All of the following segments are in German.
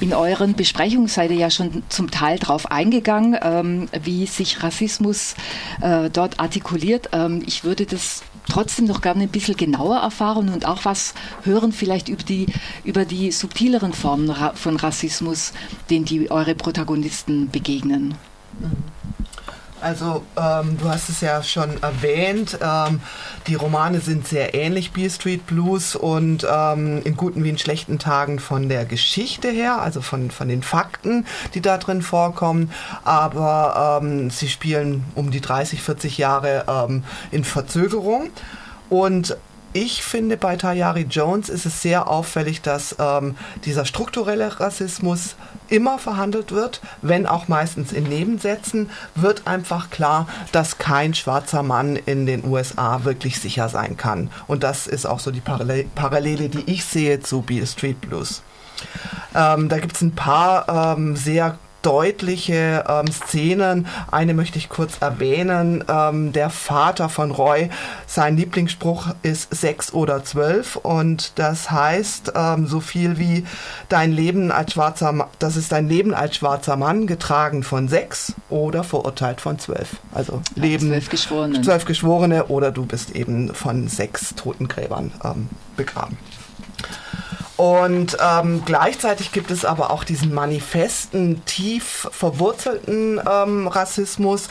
In euren Besprechungen seid ihr ja schon zum Teil darauf eingegangen, ähm, wie sich Rassismus äh, dort artikuliert. Ähm, ich würde das trotzdem noch gerne ein bisschen genauer erfahren und auch was hören vielleicht über die, über die subtileren Formen von Rassismus, denen die eure Protagonisten begegnen. Also ähm, du hast es ja schon erwähnt, ähm, die Romane sind sehr ähnlich, Beer Street Blues und ähm, in guten wie in schlechten Tagen von der Geschichte her, also von, von den Fakten, die da drin vorkommen, aber ähm, sie spielen um die 30, 40 Jahre ähm, in Verzögerung. Und ich finde, bei Tayari Jones ist es sehr auffällig, dass ähm, dieser strukturelle Rassismus immer verhandelt wird, wenn auch meistens in Nebensätzen, wird einfach klar, dass kein schwarzer Mann in den USA wirklich sicher sein kann. Und das ist auch so die Parallele, die ich sehe zu Beale Street Blues. Ähm, da gibt es ein paar ähm, sehr deutliche ähm, Szenen. Eine möchte ich kurz erwähnen. Ähm, der Vater von Roy, sein Lieblingsspruch ist sechs oder zwölf und das heißt ähm, so viel wie dein Leben als schwarzer, Ma das ist dein Leben als schwarzer Mann getragen von sechs oder verurteilt von zwölf. Also ja, Leben zwölf Geschworene. zwölf Geschworene oder du bist eben von sechs Totengräbern ähm, begraben. Und ähm, gleichzeitig gibt es aber auch diesen manifesten, tief verwurzelten ähm, Rassismus,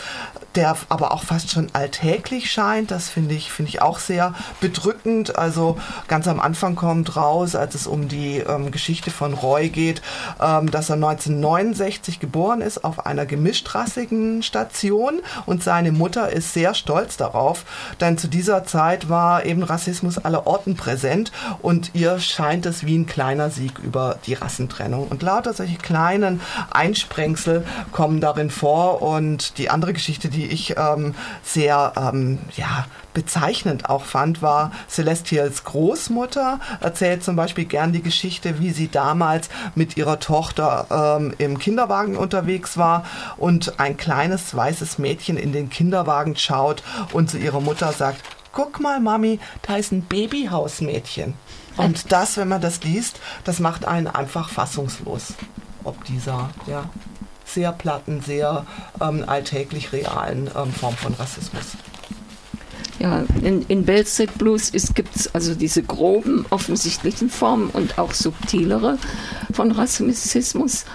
der aber auch fast schon alltäglich scheint. Das finde ich, finde ich auch sehr bedrückend. Also ganz am Anfang kommt raus, als es um die ähm, Geschichte von Roy geht, ähm, dass er 1969 geboren ist auf einer gemischtrassigen Station und seine Mutter ist sehr stolz darauf, denn zu dieser Zeit war eben Rassismus aller Orten präsent und ihr scheint es wie ein kleiner Sieg über die Rassentrennung. Und lauter solche kleinen Einsprengsel kommen darin vor und die andere Geschichte, die ich ähm, sehr ähm, ja, bezeichnend auch fand, war Celestials Großmutter. Erzählt zum Beispiel gern die Geschichte, wie sie damals mit ihrer Tochter ähm, im Kinderwagen unterwegs war und ein kleines weißes Mädchen in den Kinderwagen schaut und zu ihrer Mutter sagt, guck mal, Mami, da ist ein Babyhausmädchen. Und das, wenn man das liest, das macht einen einfach fassungslos. Ob dieser, ja, sehr platten, sehr ähm, alltäglich realen ähm, Form von Rassismus. Ja, in, in Street Blues gibt es also diese groben, offensichtlichen Formen und auch subtilere von Rassismus.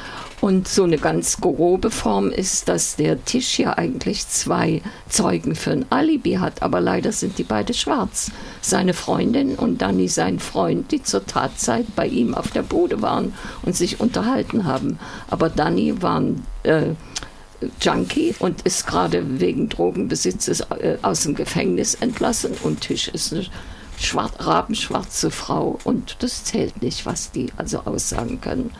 Und so eine ganz grobe Form ist, dass der Tisch ja eigentlich zwei Zeugen für ein Alibi hat, aber leider sind die beide schwarz. Seine Freundin und Danny sein Freund, die zur Tatzeit bei ihm auf der Bude waren und sich unterhalten haben. Aber Danny war ein äh, Junkie und ist gerade wegen Drogenbesitzes äh, aus dem Gefängnis entlassen und Tisch ist eine schwarz, rabenschwarze Frau und das zählt nicht, was die also aussagen können.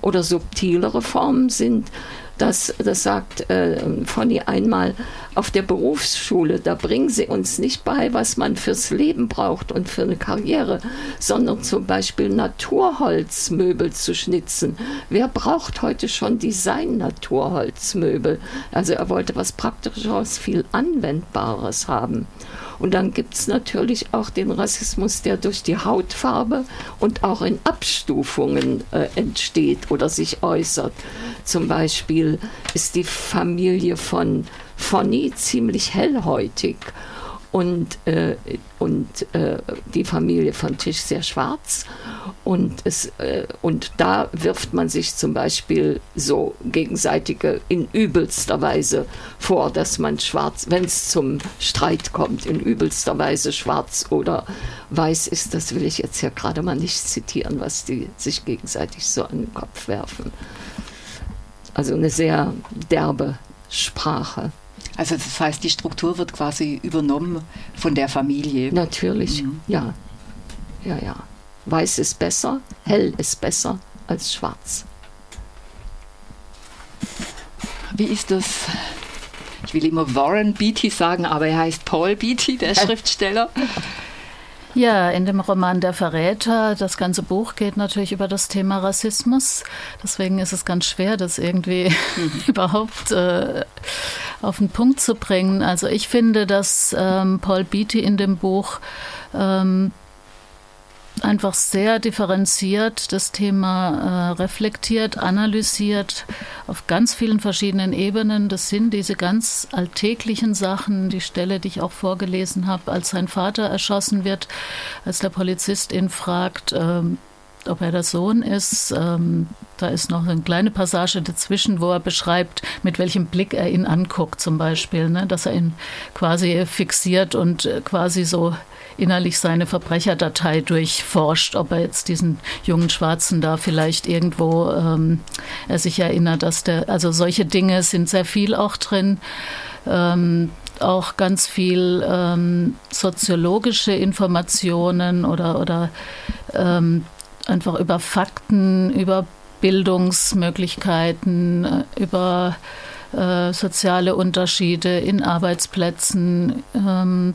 Oder subtilere Formen sind, das, das sagt äh, Fonny einmal, auf der Berufsschule, da bringen sie uns nicht bei, was man fürs Leben braucht und für eine Karriere, sondern zum Beispiel Naturholzmöbel zu schnitzen. Wer braucht heute schon Design-Naturholzmöbel? Also er wollte was Praktischeres, viel Anwendbares haben. Und dann gibt es natürlich auch den Rassismus, der durch die Hautfarbe und auch in Abstufungen äh, entsteht oder sich äußert. Zum Beispiel ist die Familie von Fonny ziemlich hellhäutig und, äh, und äh, die Familie von Tisch sehr schwarz. Und, es, äh, und da wirft man sich zum Beispiel so gegenseitige in übelster Weise vor, dass man schwarz, wenn es zum Streit kommt, in übelster Weise schwarz oder weiß ist. Das will ich jetzt ja gerade mal nicht zitieren, was die sich gegenseitig so an den Kopf werfen. Also eine sehr derbe Sprache. Also das heißt, die Struktur wird quasi übernommen von der Familie. Natürlich, mhm. ja. Ja, ja. Weiß ist besser, hell ist besser als schwarz. Wie ist das? Ich will immer Warren Beatty sagen, aber er heißt Paul Beatty, der Schriftsteller. Ja, in dem Roman Der Verräter, das ganze Buch geht natürlich über das Thema Rassismus. Deswegen ist es ganz schwer, das irgendwie mhm. überhaupt äh, auf den Punkt zu bringen. Also ich finde, dass ähm, Paul Beatty in dem Buch ähm, einfach sehr differenziert das Thema äh, reflektiert, analysiert auf ganz vielen verschiedenen Ebenen. Das sind diese ganz alltäglichen Sachen, die Stelle, die ich auch vorgelesen habe, als sein Vater erschossen wird, als der Polizist ihn fragt, ähm, ob er der Sohn ist. Ähm, da ist noch eine kleine Passage dazwischen, wo er beschreibt, mit welchem Blick er ihn anguckt, zum Beispiel, ne? dass er ihn quasi fixiert und äh, quasi so innerlich seine Verbrecherdatei durchforscht, ob er jetzt diesen jungen Schwarzen da vielleicht irgendwo ähm, er sich erinnert, dass der, also solche Dinge sind sehr viel auch drin. Ähm, auch ganz viel ähm, soziologische Informationen oder, oder ähm, einfach über Fakten, über Bildungsmöglichkeiten, äh, über äh, soziale Unterschiede in Arbeitsplätzen. Ähm,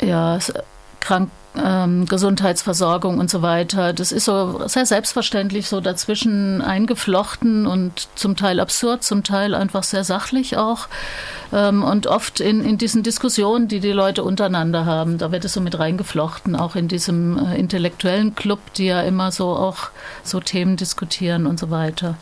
ja, krank, ähm, Gesundheitsversorgung und so weiter. Das ist so sehr selbstverständlich so dazwischen eingeflochten und zum Teil absurd, zum Teil einfach sehr sachlich auch. Ähm, und oft in, in diesen Diskussionen, die die Leute untereinander haben, da wird es so mit reingeflochten, auch in diesem äh, intellektuellen Club, die ja immer so auch so Themen diskutieren und so weiter.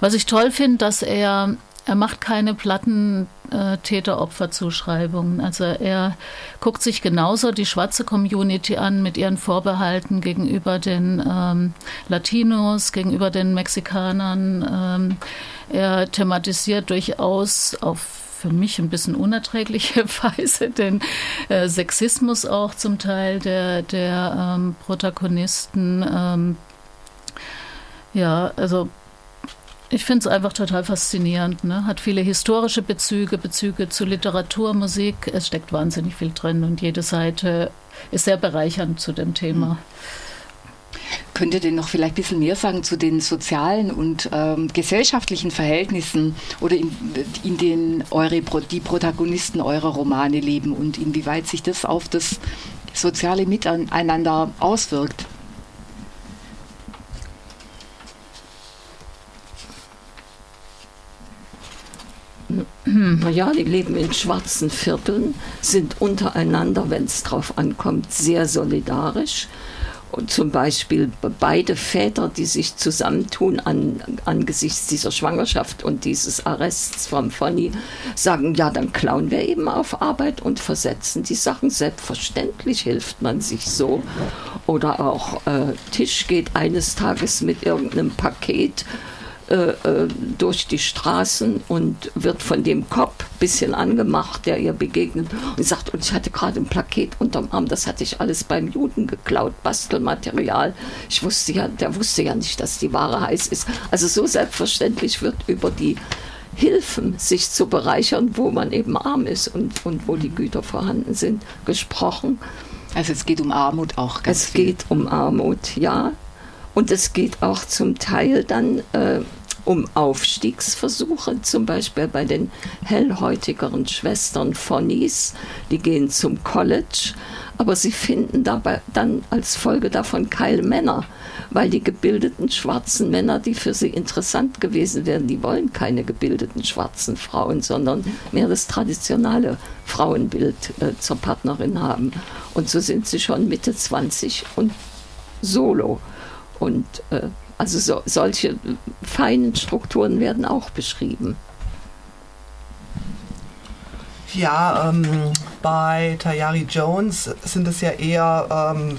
Was ich toll finde, dass er er macht keine platten äh, Täter-Opfer-Zuschreibungen. Also er guckt sich genauso die schwarze Community an mit ihren Vorbehalten gegenüber den ähm, Latinos, gegenüber den Mexikanern. Ähm, er thematisiert durchaus auf für mich ein bisschen unerträgliche Weise den äh, Sexismus auch zum Teil der, der ähm, Protagonisten. Ähm, ja, also ich finde es einfach total faszinierend. Ne? Hat viele historische Bezüge, Bezüge zu Literatur, Musik. Es steckt wahnsinnig viel drin und jede Seite ist sehr bereichernd zu dem Thema. Mhm. Könnt ihr denn noch vielleicht ein bisschen mehr sagen zu den sozialen und ähm, gesellschaftlichen Verhältnissen oder in, in denen eure, die Protagonisten eurer Romane leben und inwieweit sich das auf das soziale Miteinander auswirkt? Naja, die leben in schwarzen Vierteln, sind untereinander, wenn es drauf ankommt, sehr solidarisch. Und zum Beispiel beide Väter, die sich zusammentun an, angesichts dieser Schwangerschaft und dieses Arrests von Fonny, sagen, ja, dann klauen wir eben auf Arbeit und versetzen die Sachen. Selbstverständlich hilft man sich so. Oder auch äh, Tisch geht eines Tages mit irgendeinem Paket durch die Straßen und wird von dem Cop ein bisschen angemacht, der ihr begegnet und sagt, und ich hatte gerade ein Plaket unterm Arm, das hatte ich alles beim Juden geklaut, Bastelmaterial. Ich wusste ja, der wusste ja nicht, dass die Ware heiß ist. Also so selbstverständlich wird über die Hilfen, sich zu bereichern, wo man eben arm ist und, und wo die Güter vorhanden sind, gesprochen. Also es geht um Armut auch. Ganz es viel. geht um Armut, ja. Und es geht auch zum Teil dann äh, um Aufstiegsversuche, zum Beispiel bei den hellhäutigeren Schwestern Fonnies. Die gehen zum College, aber sie finden dabei dann als Folge davon keine Männer, weil die gebildeten schwarzen Männer, die für sie interessant gewesen wären, die wollen keine gebildeten schwarzen Frauen, sondern mehr das traditionelle Frauenbild äh, zur Partnerin haben. Und so sind sie schon Mitte 20 und solo. Und äh, also so, solche feinen Strukturen werden auch beschrieben. Ja, ähm, bei Tayari Jones sind es ja eher ähm,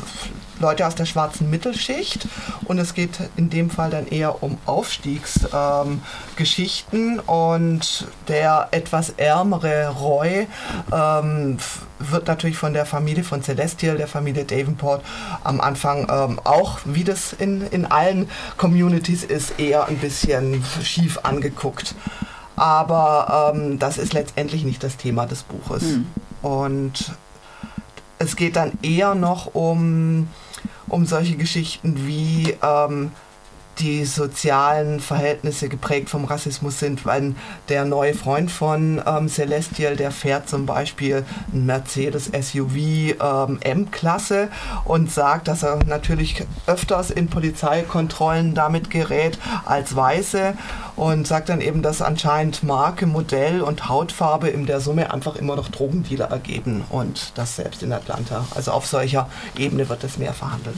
Leute aus der schwarzen Mittelschicht und es geht in dem Fall dann eher um Aufstiegsgeschichten ähm, und der etwas ärmere Roy ähm, wird natürlich von der Familie von Celestial, der Familie Davenport, am Anfang ähm, auch, wie das in, in allen Communities ist, eher ein bisschen schief angeguckt. Aber ähm, das ist letztendlich nicht das Thema des Buches. Hm. Und es geht dann eher noch um um solche Geschichten wie ähm, die sozialen Verhältnisse geprägt vom Rassismus sind, weil der neue Freund von ähm, Celestial, der fährt zum Beispiel ein Mercedes SUV ähm, M-Klasse und sagt, dass er natürlich öfters in Polizeikontrollen damit gerät als Weiße und sagt dann eben, dass anscheinend Marke, Modell und Hautfarbe in der Summe einfach immer noch Drogendealer ergeben und das selbst in Atlanta. Also auf solcher Ebene wird das mehr verhandelt.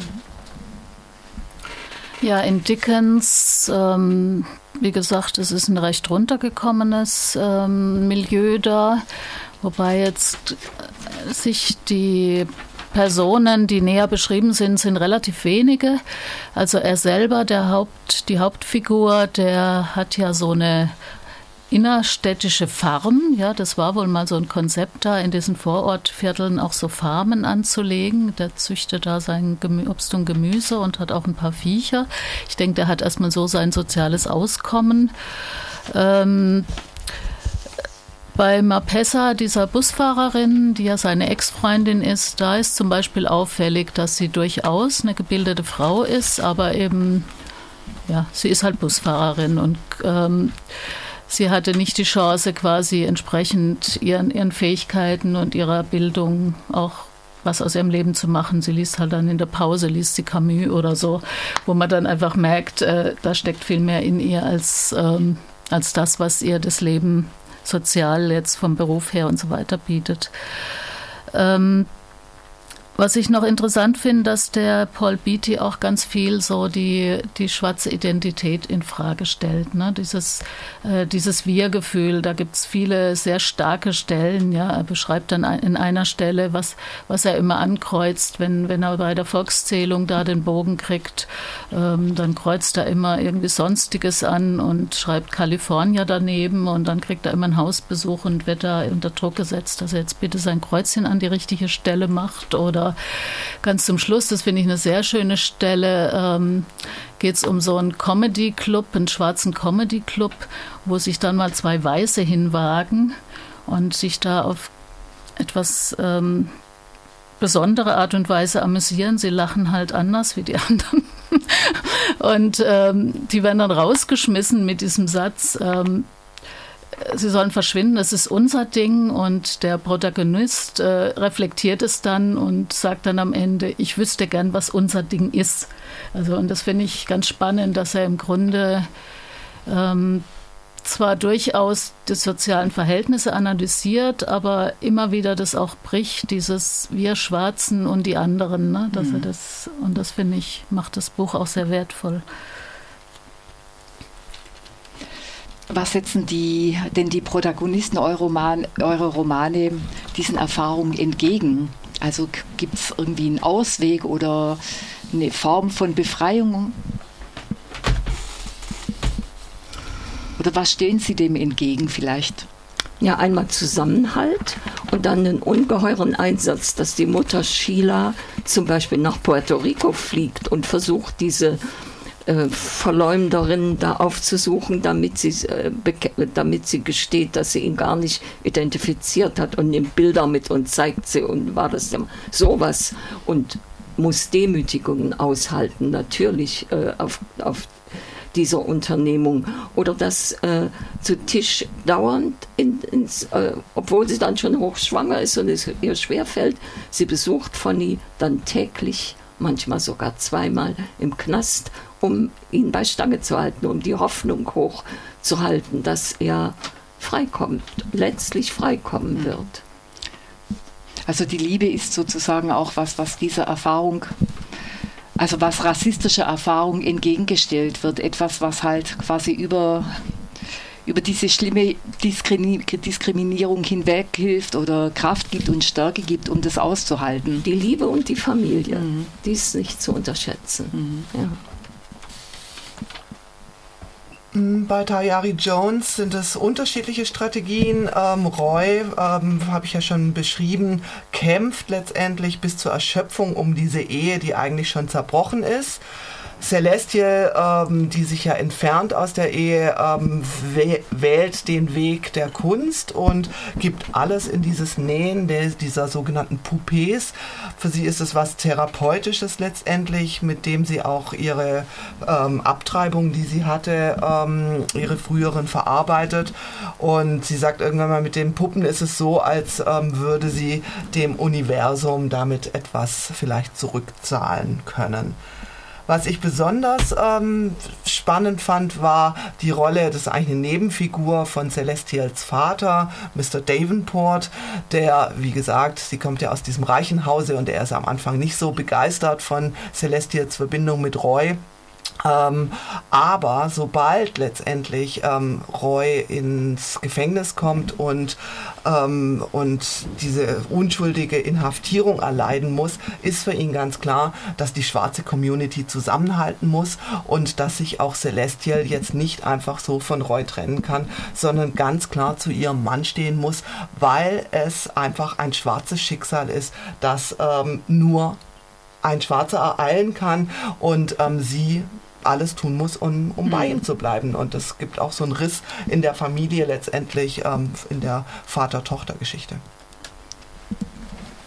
Ja, in Dickens, ähm, wie gesagt, es ist ein recht runtergekommenes ähm, Milieu da, wobei jetzt sich die Personen, die näher beschrieben sind, sind relativ wenige. Also er selber, der Haupt, die Hauptfigur, der hat ja so eine innerstädtische Farm. Ja, das war wohl mal so ein Konzept da, in diesen Vorortvierteln auch so Farmen anzulegen. Der züchtet da sein Obst und Gemüse und hat auch ein paar Viecher. Ich denke, der hat erstmal so sein soziales Auskommen. Ähm, bei Mapessa, dieser Busfahrerin, die ja seine Ex-Freundin ist, da ist zum Beispiel auffällig, dass sie durchaus eine gebildete Frau ist, aber eben, ja, sie ist halt Busfahrerin und ähm, sie hatte nicht die Chance, quasi entsprechend ihren, ihren Fähigkeiten und ihrer Bildung auch was aus ihrem Leben zu machen. Sie liest halt dann in der Pause, liest sie Camus oder so, wo man dann einfach merkt, äh, da steckt viel mehr in ihr als, ähm, als das, was ihr das Leben sozial jetzt vom Beruf her und so weiter bietet. Ähm, was ich noch interessant finde, dass der Paul Beatty auch ganz viel so die, die schwarze Identität in Frage stellt. Ne? Dieses, äh, dieses Wir-Gefühl, da gibt es viele sehr starke Stellen. Ja? Er beschreibt dann in einer Stelle, was, was er immer ankreuzt, wenn, wenn er bei der Volkszählung da den Bogen kriegt. Ähm, dann kreuzt er immer irgendwie Sonstiges an und schreibt California daneben und dann kriegt er immer einen Hausbesuch und wird da unter Druck gesetzt, dass er jetzt bitte sein Kreuzchen an die richtige Stelle macht oder oder ganz zum Schluss, das finde ich eine sehr schöne Stelle, ähm, geht es um so einen Comedy-Club, einen schwarzen Comedy-Club, wo sich dann mal zwei Weiße hinwagen und sich da auf etwas ähm, besondere Art und Weise amüsieren. Sie lachen halt anders wie die anderen. und ähm, die werden dann rausgeschmissen mit diesem Satz, ähm, sie sollen verschwinden, das ist unser Ding und der Protagonist äh, reflektiert es dann und sagt dann am Ende, ich wüsste gern, was unser Ding ist. Also und das finde ich ganz spannend, dass er im Grunde ähm, zwar durchaus die sozialen Verhältnisse analysiert, aber immer wieder das auch bricht, dieses wir Schwarzen und die anderen, ne? dass mhm. er das und das finde ich macht das Buch auch sehr wertvoll. Was setzen die, denn die Protagonisten eurer Roman, eure Romane diesen Erfahrungen entgegen? Also gibt es irgendwie einen Ausweg oder eine Form von Befreiung? Oder was stehen Sie dem entgegen vielleicht? Ja, einmal Zusammenhalt und dann einen ungeheuren Einsatz, dass die Mutter Sheila zum Beispiel nach Puerto Rico fliegt und versucht, diese äh, Verleumderin da aufzusuchen, damit sie, äh, damit sie gesteht, dass sie ihn gar nicht identifiziert hat und nimmt Bilder mit und zeigt sie und war das sowas und muss Demütigungen aushalten, natürlich äh, auf, auf dieser Unternehmung. Oder das äh, zu Tisch dauernd, in, ins, äh, obwohl sie dann schon hochschwanger ist und es ihr schwerfällt, sie besucht Fanny dann täglich, manchmal sogar zweimal im Knast um ihn bei Stange zu halten, um die Hoffnung hochzuhalten, dass er freikommt, letztlich freikommen mhm. wird. Also die Liebe ist sozusagen auch was, was dieser Erfahrung, also was rassistischer Erfahrung entgegengestellt wird, etwas, was halt quasi über über diese schlimme Diskriminierung hinweg hilft oder Kraft gibt und Stärke gibt, um das auszuhalten. Die Liebe und die Familie, mhm. die ist nicht zu unterschätzen. Mhm. Ja. Hm, bei Tayari Jones sind es unterschiedliche Strategien. Ähm, Roy, ähm, habe ich ja schon beschrieben, kämpft letztendlich bis zur Erschöpfung um diese Ehe, die eigentlich schon zerbrochen ist. Celestial, ähm, die sich ja entfernt aus der Ehe, ähm, wählt den Weg der Kunst und gibt alles in dieses Nähen der, dieser sogenannten Poupées. Für sie ist es was Therapeutisches letztendlich, mit dem sie auch ihre ähm, Abtreibung, die sie hatte, ähm, ihre früheren verarbeitet. Und sie sagt irgendwann mal, mit den Puppen ist es so, als ähm, würde sie dem Universum damit etwas vielleicht zurückzahlen können. Was ich besonders ähm, spannend fand, war die Rolle, das ist eigentlich eine Nebenfigur von Celestials Vater, Mr. Davenport, der, wie gesagt, sie kommt ja aus diesem reichen Hause und er ist am Anfang nicht so begeistert von Celestials Verbindung mit Roy. Ähm, aber sobald letztendlich ähm, Roy ins Gefängnis kommt und, ähm, und diese unschuldige Inhaftierung erleiden muss, ist für ihn ganz klar, dass die schwarze Community zusammenhalten muss und dass sich auch Celestial jetzt nicht einfach so von Roy trennen kann, sondern ganz klar zu ihrem Mann stehen muss, weil es einfach ein schwarzes Schicksal ist, das ähm, nur ein Schwarzer ereilen kann und ähm, sie alles tun muss, um, um mhm. bei ihm zu bleiben. Und es gibt auch so einen Riss in der Familie letztendlich, ähm, in der Vater-Tochter-Geschichte.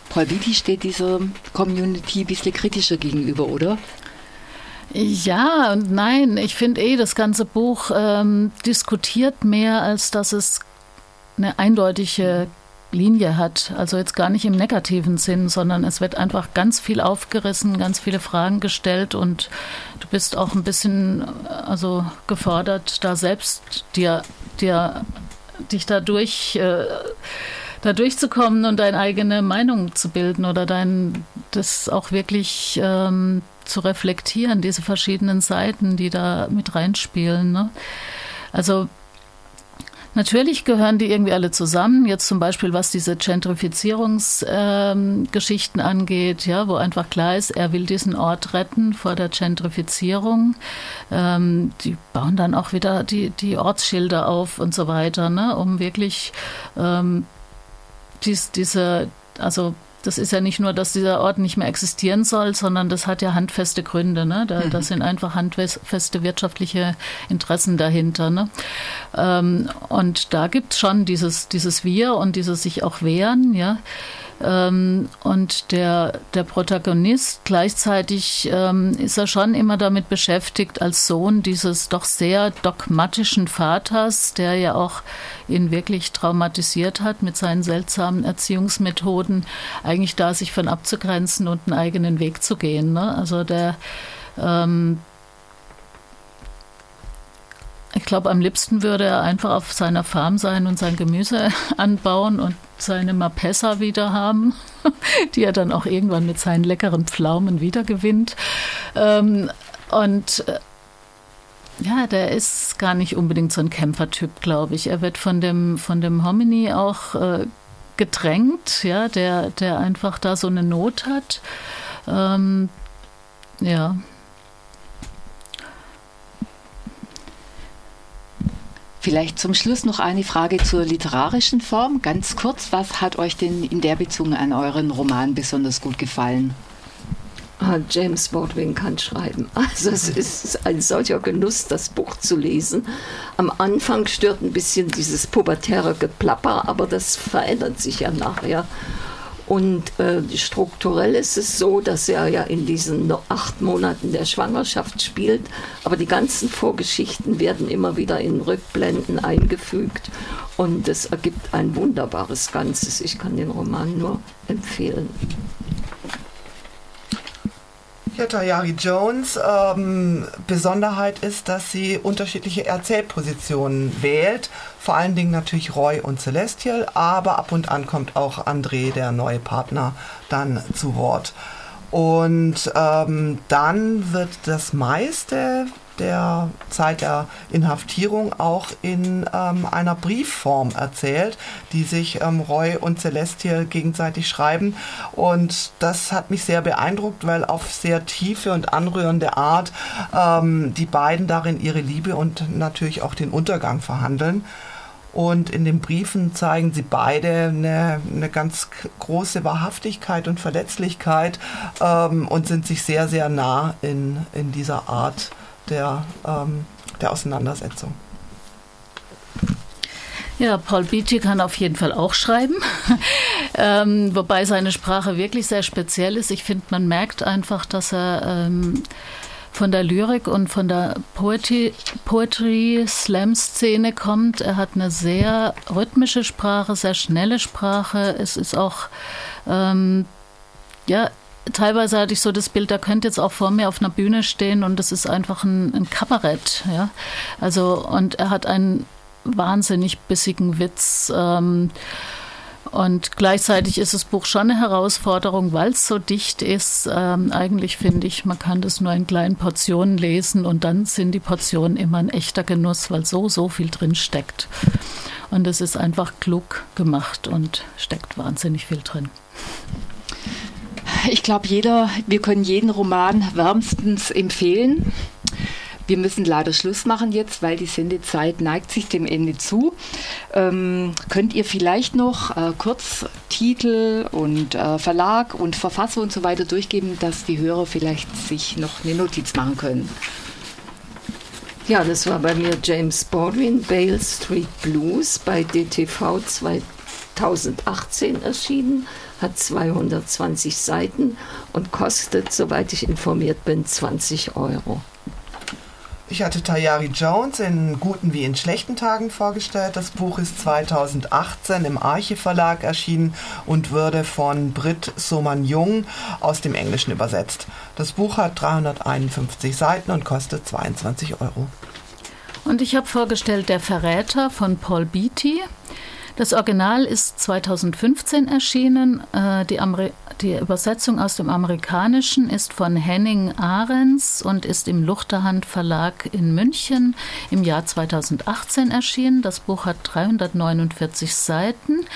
Paul Vitti steht dieser Community ein bisschen kritischer gegenüber, oder? Ja und nein. Ich finde eh, das ganze Buch ähm, diskutiert mehr, als dass es eine eindeutige Linie hat. Also jetzt gar nicht im negativen Sinn, sondern es wird einfach ganz viel aufgerissen, ganz viele Fragen gestellt und du bist auch ein bisschen also gefordert, da selbst dir, dir dich dadurch äh, da durchzukommen und deine eigene Meinung zu bilden oder dein das auch wirklich ähm, zu reflektieren, diese verschiedenen Seiten, die da mit reinspielen. Ne? Also Natürlich gehören die irgendwie alle zusammen. Jetzt zum Beispiel, was diese Gentrifizierungsgeschichten ähm, angeht, ja, wo einfach klar ist, er will diesen Ort retten vor der Gentrifizierung. Ähm, die bauen dann auch wieder die, die Ortsschilder auf und so weiter, ne, um wirklich ähm, dies, diese, also das ist ja nicht nur, dass dieser Ort nicht mehr existieren soll, sondern das hat ja handfeste Gründe. Ne? Da, mhm. Das sind einfach handfeste wirtschaftliche Interessen dahinter. Ne? Ähm, und da gibt es schon dieses, dieses Wir und dieses sich auch wehren. Ja? Ähm, und der, der Protagonist gleichzeitig ähm, ist er schon immer damit beschäftigt, als Sohn dieses doch sehr dogmatischen Vaters, der ja auch ihn wirklich traumatisiert hat mit seinen seltsamen Erziehungsmethoden, eigentlich da sich von abzugrenzen und einen eigenen Weg zu gehen. Ne? Also der ähm, ich glaube, am liebsten würde er einfach auf seiner Farm sein und sein Gemüse anbauen und seine Mapessa wieder haben, die er dann auch irgendwann mit seinen leckeren Pflaumen wiedergewinnt. Ähm, und äh, ja, der ist gar nicht unbedingt so ein Kämpfertyp, glaube ich. Er wird von dem, von dem Homini auch äh, gedrängt, ja, der, der einfach da so eine Not hat. Ähm, ja. Vielleicht zum Schluss noch eine Frage zur literarischen Form. Ganz kurz, was hat euch denn in der Beziehung an euren Roman besonders gut gefallen? Ah, James Baldwin kann schreiben. Also es ist ein solcher Genuss, das Buch zu lesen. Am Anfang stört ein bisschen dieses pubertäre Geplapper, aber das verändert sich ja nachher. Und äh, strukturell ist es so, dass er ja in diesen acht Monaten der Schwangerschaft spielt, aber die ganzen Vorgeschichten werden immer wieder in Rückblenden eingefügt und es ergibt ein wunderbares Ganzes. Ich kann den Roman nur empfehlen. Ja, Tayari Jones, ähm, Besonderheit ist, dass sie unterschiedliche Erzählpositionen wählt. Vor allen Dingen natürlich Roy und Celestial, aber ab und an kommt auch André, der neue Partner, dann zu Wort. Und ähm, dann wird das meiste der Zeit der Inhaftierung auch in ähm, einer Briefform erzählt, die sich ähm, Roy und Celestial gegenseitig schreiben. Und das hat mich sehr beeindruckt, weil auf sehr tiefe und anrührende Art ähm, die beiden darin ihre Liebe und natürlich auch den Untergang verhandeln. Und in den Briefen zeigen sie beide eine, eine ganz große Wahrhaftigkeit und Verletzlichkeit ähm, und sind sich sehr, sehr nah in, in dieser Art der, ähm, der Auseinandersetzung. Ja, Paul Beatty kann auf jeden Fall auch schreiben, ähm, wobei seine Sprache wirklich sehr speziell ist. Ich finde, man merkt einfach, dass er ähm, von der Lyrik und von der Poetry, Poetry Slam Szene kommt. Er hat eine sehr rhythmische Sprache, sehr schnelle Sprache. Es ist auch ähm, ja teilweise hatte ich so das Bild, er könnte jetzt auch vor mir auf einer Bühne stehen und es ist einfach ein, ein Kabarett, ja. Also und er hat einen wahnsinnig bissigen Witz. Ähm, und gleichzeitig ist das Buch schon eine Herausforderung, weil es so dicht ist. Ähm, eigentlich finde ich, man kann das nur in kleinen Portionen lesen und dann sind die Portionen immer ein echter Genuss, weil so, so viel drin steckt. Und es ist einfach klug gemacht und steckt wahnsinnig viel drin. Ich glaube, jeder, wir können jeden Roman wärmstens empfehlen. Wir müssen leider Schluss machen jetzt, weil die Sendezeit neigt sich dem Ende zu. Ähm, könnt ihr vielleicht noch äh, kurz Titel und äh, Verlag und Verfasser und so weiter durchgeben, dass die Hörer vielleicht sich noch eine Notiz machen können? Ja, das war bei mir James Baldwin, Bale Street Blues bei DTV 2018 erschienen, hat 220 Seiten und kostet, soweit ich informiert bin, 20 Euro. Ich hatte Tayari Jones in guten wie in schlechten Tagen vorgestellt. Das Buch ist 2018 im Arche Verlag erschienen und wurde von Britt Soman Jung aus dem Englischen übersetzt. Das Buch hat 351 Seiten und kostet 22 Euro. Und ich habe vorgestellt Der Verräter von Paul Beatty. Das Original ist 2015 erschienen. Äh, die, die, Übersetzung aus dem Amerikanischen ist von Henning Ahrens und ist im Luchterhand Verlag in München im Jahr 2018 erschienen. Das Buch hat 349 Seiten.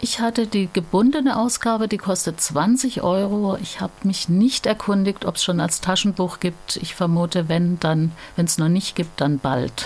Ich hatte die gebundene Ausgabe, die kostet 20 Euro. Ich habe mich nicht erkundigt, ob es schon als Taschenbuch gibt. Ich vermute, wenn dann, wenn es noch nicht gibt, dann bald.